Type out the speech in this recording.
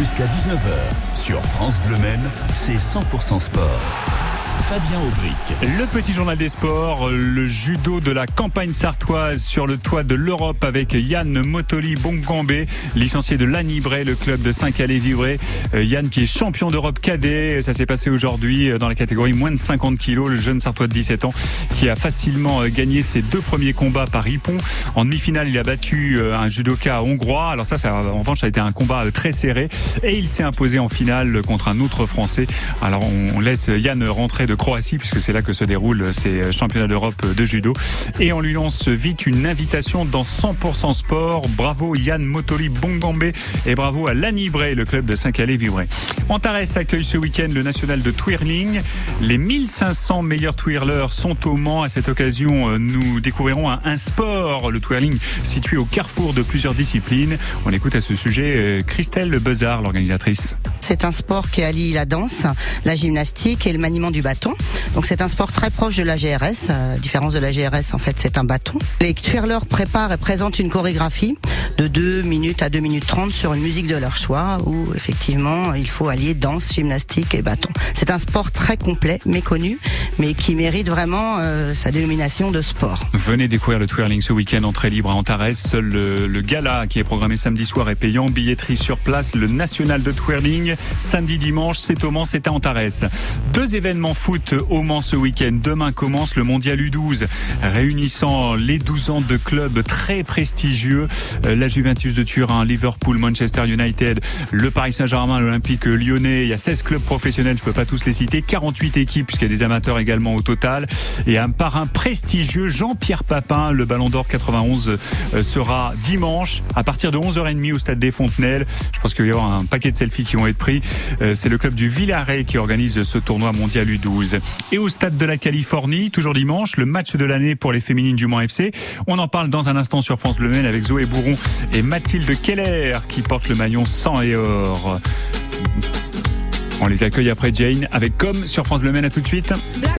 Jusqu'à 19h, sur France Bleu Men, c'est 100% sport. Fabien Aubric. Le petit journal des sports, le judo de la campagne sartoise sur le toit de l'Europe avec Yann Motoli Bongambé, licencié de l'Anibré, le club de Saint-Calais-Vivray. Euh, Yann qui est champion d'Europe cadet, ça s'est passé aujourd'hui euh, dans la catégorie moins de 50 kilos, le jeune sartois de 17 ans qui a facilement euh, gagné ses deux premiers combats par Ippon. En demi-finale, il a battu un judoka hongrois. Alors ça, ça en revanche, ça a été un combat très serré et il s'est imposé en finale contre un autre français. Alors on laisse Yann rentrer de Croatie, puisque c'est là que se déroulent ces championnats d'Europe de judo. Et on lui lance vite une invitation dans 100% sport. Bravo Yann Motoli Bongambé et bravo à Lanibré, le club de Saint-Calais-Vibray. Antares accueille ce week-end le national de twirling. Les 1500 meilleurs twirlers sont au Mans. À cette occasion, euh, nous découvrirons un, sport, le twirling, situé au carrefour de plusieurs disciplines. On écoute à ce sujet euh, Christelle Bezard, l'organisatrice. C'est un sport qui allie la danse, la gymnastique et le maniement du bâton. Donc c'est un sport très proche de la GRS. Euh, différence de la GRS, en fait, c'est un bâton. Les twirlers préparent et présentent une chorégraphie de 2 minutes à 2 minutes 30 sur une musique de leur choix où effectivement il faut allier danse, gymnastique et bâton. C'est un sport très complet, méconnu, mais qui mérite vraiment euh, sa dénomination de sport. Venez découvrir le twirling ce week-end, entrée libre à Antares. Seul le, gala qui est programmé samedi soir est payant. Billetterie sur place, le national de twirling. Samedi, dimanche, c'est au Mans, c'est à Antares. Deux événements foot au Mans ce week-end. Demain commence le mondial U12, réunissant les 12 ans de clubs très prestigieux. Euh, la Juventus de Turin, Liverpool, Manchester United, le Paris Saint-Germain, l'Olympique lyonnais. Il y a 16 clubs professionnels, je peux pas tous les citer. 48 équipes, puisqu'il y a des amateurs également au total. Et un parrain prestigieux, Jean-Pierre Papin, le Ballon d'Or 91 euh, sera dimanche à partir de 11h30 au stade des Fontenelles. Je pense qu'il y avoir un paquet de selfies qui vont être Euh, c'est le club du Villaret qui organise ce tournoi mondial U12. Et au stade de la Californie, toujours dimanche, le match de l'année pour les féminines du Mans FC. On en parle dans un instant sur France Bleu Maine avec Zoé Bourron et Mathilde Keller qui porte le maillon sang et or. On les accueille après Jane avec Comme sur France Bleu Maine. À tout de suite.